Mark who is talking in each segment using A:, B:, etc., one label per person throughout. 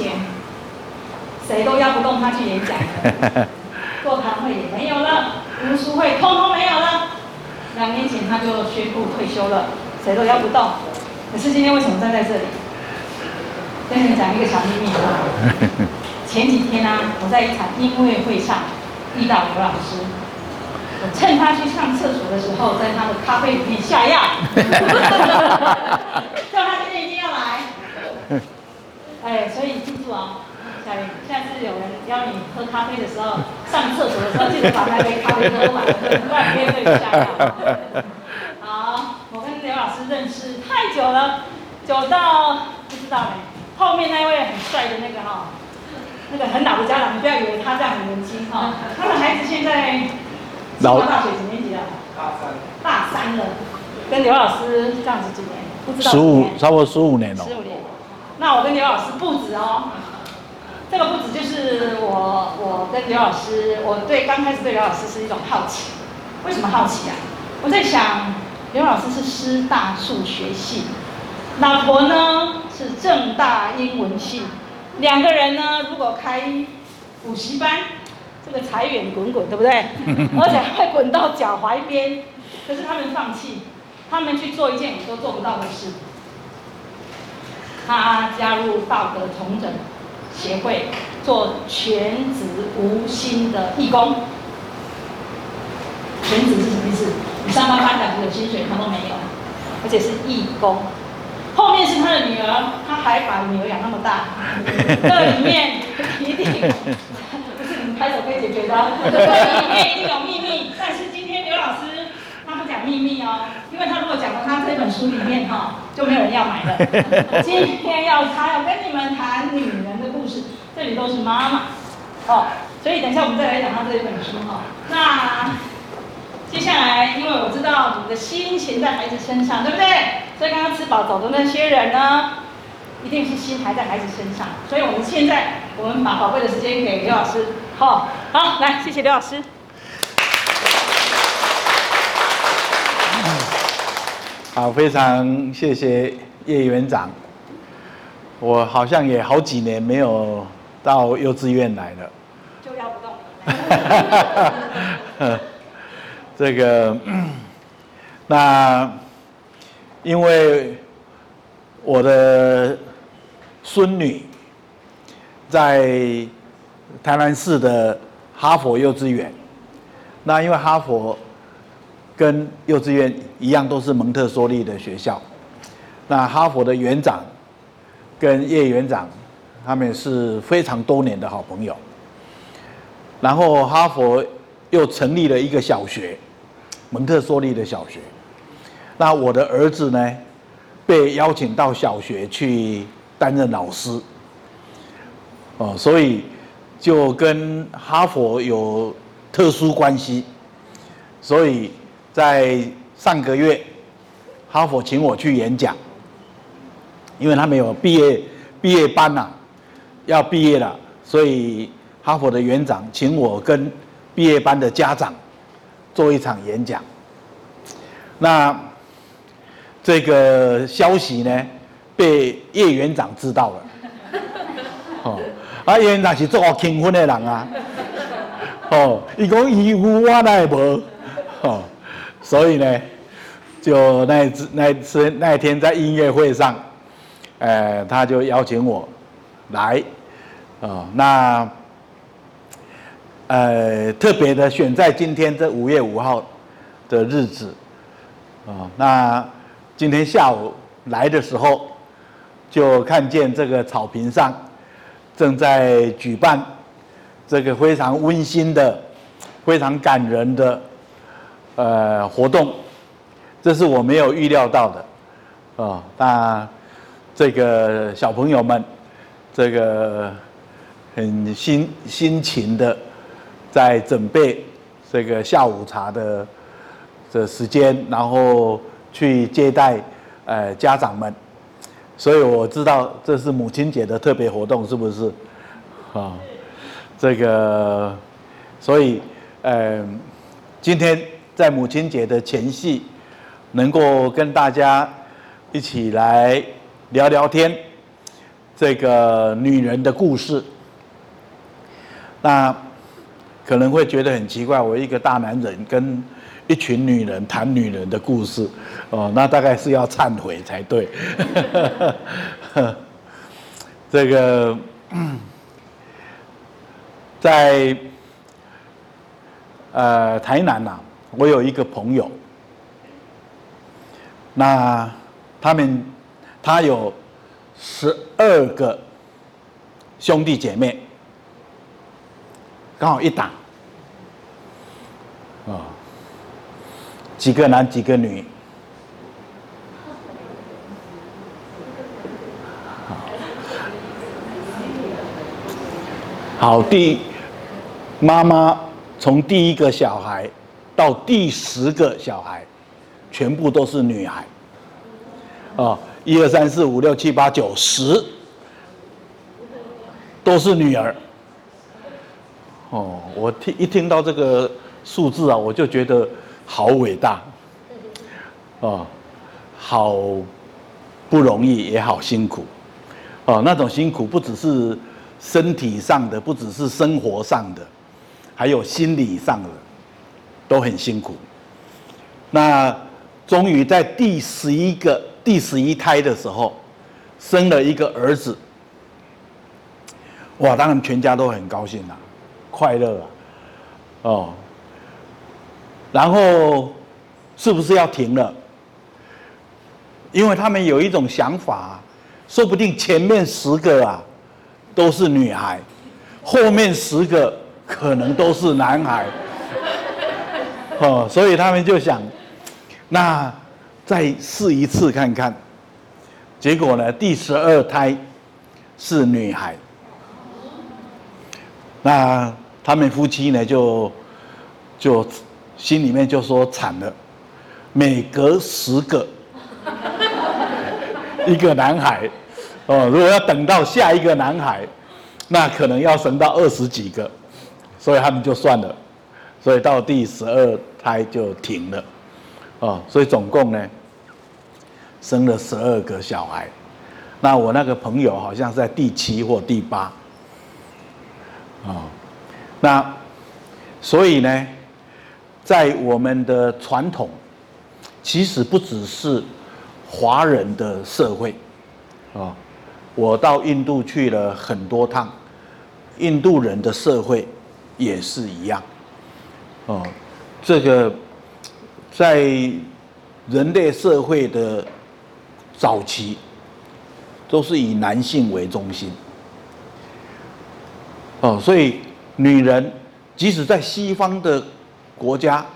A: 前，谁都邀不动他去演讲，座谈会也没有了，读书会通通没有了。两年前他就宣布退休了，谁都邀不动。可是今天为什么站在这里？跟你们讲一个小秘密啊！前几天呢、我在一场音乐会上遇到刘老师，我趁他去上厕所的时候，在他的咖啡里面下药，哎，所以记住啊、哦，下下次有人邀你喝咖啡的时候，上厕所的时候，记得把那杯咖啡喝完，不然别人会下药。好，我跟刘老师认识太久了，久到不知道呢。后面那位很帅的那个哈，那个很老的家长，你不要以为他这样很年轻哈，他的孩子现在清华大学几年级了？大三。大三了，跟刘老师这样子几年？不知道。十五，
B: 差不多十五年了。
A: 十五。那我跟刘老师不止哦，这个不止就是我，我跟刘老师，我对刚开始对刘老师是一种好奇。为什么好奇啊？我在想，刘老师是师大数学系。老婆呢是正大英文系，两个人呢如果开补习班，这个财源滚滚，对不对？而且会滚到脚踝边。可是他们放弃，他们去做一件我都做不到的事。他加入道德重整协会，做全职无薪的义工。全职是什么意思？你上班班长有薪水，他都没有，而且是义工。后面是他的女儿，他还把女儿养那么大，这里面一定不是你们拍手可以解决的，这里面一定有秘密。但是今天刘老师他不讲秘密哦，因为他如果讲到他这本书里面哈，就没有人要买了。今天要他要跟你们谈女人的故事，这里都是妈妈哦，所以等一下我们再来讲到这一本书哈。那。接下来，因为我知道你的心情在孩子身上，对不对？所以刚刚吃饱走的那些人呢，一定是心还在孩子身上。所以我们现在，我们把宝贵的时间给刘老师。好，好，来，谢谢刘老师。
B: 好，非常谢谢叶园长。我好像也好几年没有到幼稚园来了。
A: 就要不动。
B: 这个，那因为我的孙女在台南市的哈佛幼稚园，那因为哈佛跟幼稚园一样都是蒙特梭利的学校，那哈佛的园长跟叶园长他们是非常多年的好朋友，然后哈佛又成立了一个小学。蒙特梭利的小学，那我的儿子呢，被邀请到小学去担任老师，哦，所以就跟哈佛有特殊关系，所以在上个月，哈佛请我去演讲，因为他们有毕业毕业班呐、啊，要毕业了，所以哈佛的园长请我跟毕业班的家长。做一场演讲，那这个消息呢，被叶园长知道了。哦，啊，叶园长是做我庆婚的人啊。哦，伊讲伊有我奈无。哦，所以呢，就那一次那一次那一天在音乐会上，呃，他就邀请我来。啊，那。呃，特别的选在今天这五月五号的日子，啊，那今天下午来的时候，就看见这个草坪上正在举办这个非常温馨的、非常感人的呃活动，这是我没有预料到的，啊，那这个小朋友们这个很辛辛勤的。在准备这个下午茶的的时间，然后去接待呃家长们，所以我知道这是母亲节的特别活动，是不是？啊，这个，所以呃，今天在母亲节的前夕，能够跟大家一起来聊聊天，这个女人的故事。那可能会觉得很奇怪，我一个大男人跟一群女人谈女人的故事，哦，那大概是要忏悔才对。这个在呃台南呐、啊，我有一个朋友，那他们他有十二个兄弟姐妹。刚好一档，啊，几个男几个女，好，第妈妈从第一个小孩到第十个小孩，全部都是女孩，啊，一二三四五六七八九十，都是女儿。哦，我听一听到这个数字啊，我就觉得好伟大，哦，好不容易，也好辛苦，哦，那种辛苦不只是身体上的，不只是生活上的，还有心理上的，都很辛苦。那终于在第十一个、第十一胎的时候，生了一个儿子，哇，当然全家都很高兴啊。快乐啊，哦，然后是不是要停了？因为他们有一种想法，说不定前面十个啊都是女孩，后面十个可能都是男孩，哦，所以他们就想，那再试一次看看。结果呢，第十二胎是女孩，那。他们夫妻呢，就就心里面就说惨了，每隔十个 一个男孩，哦，如果要等到下一个男孩，那可能要生到二十几个，所以他们就算了，所以到第十二胎就停了，哦，所以总共呢生了十二个小孩，那我那个朋友好像是在第七或第八，啊、哦。那，所以呢，在我们的传统，其实不只是华人的社会，啊，我到印度去了很多趟，印度人的社会也是一样，哦，这个在人类社会的早期，都是以男性为中心，哦，所以。女人，即使在西方的国家，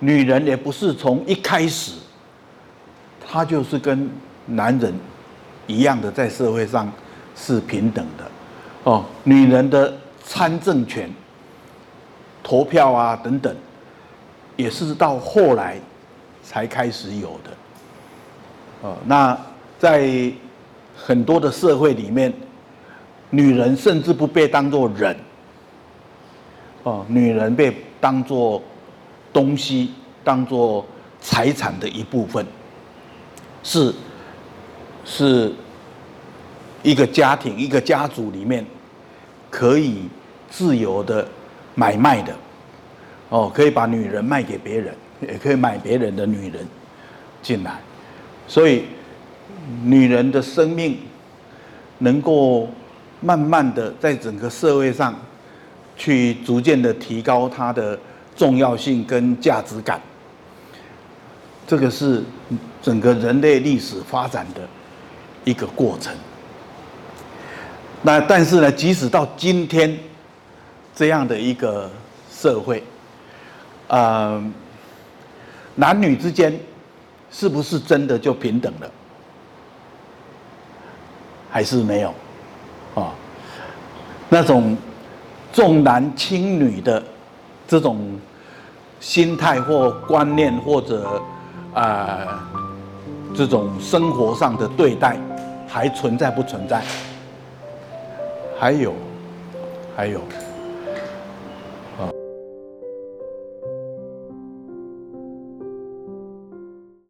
B: 女人也不是从一开始，她就是跟男人一样的在社会上是平等的。哦，女人的参政权、投票啊等等，也是到后来才开始有的。哦，那在很多的社会里面，女人甚至不被当作人。哦，女人被当作东西，当作财产的一部分，是是一个家庭、一个家族里面可以自由的买卖的。哦，可以把女人卖给别人，也可以买别人的女人进来。所以，女人的生命能够慢慢的在整个社会上。去逐渐的提高它的重要性跟价值感，这个是整个人类历史发展的一个过程。那但是呢，即使到今天这样的一个社会，呃，男女之间是不是真的就平等了？还是没有？啊，那种。重男轻女的这种心态或观念，或者啊、呃、这种生活上的对待，还存在不存在？还有，还有，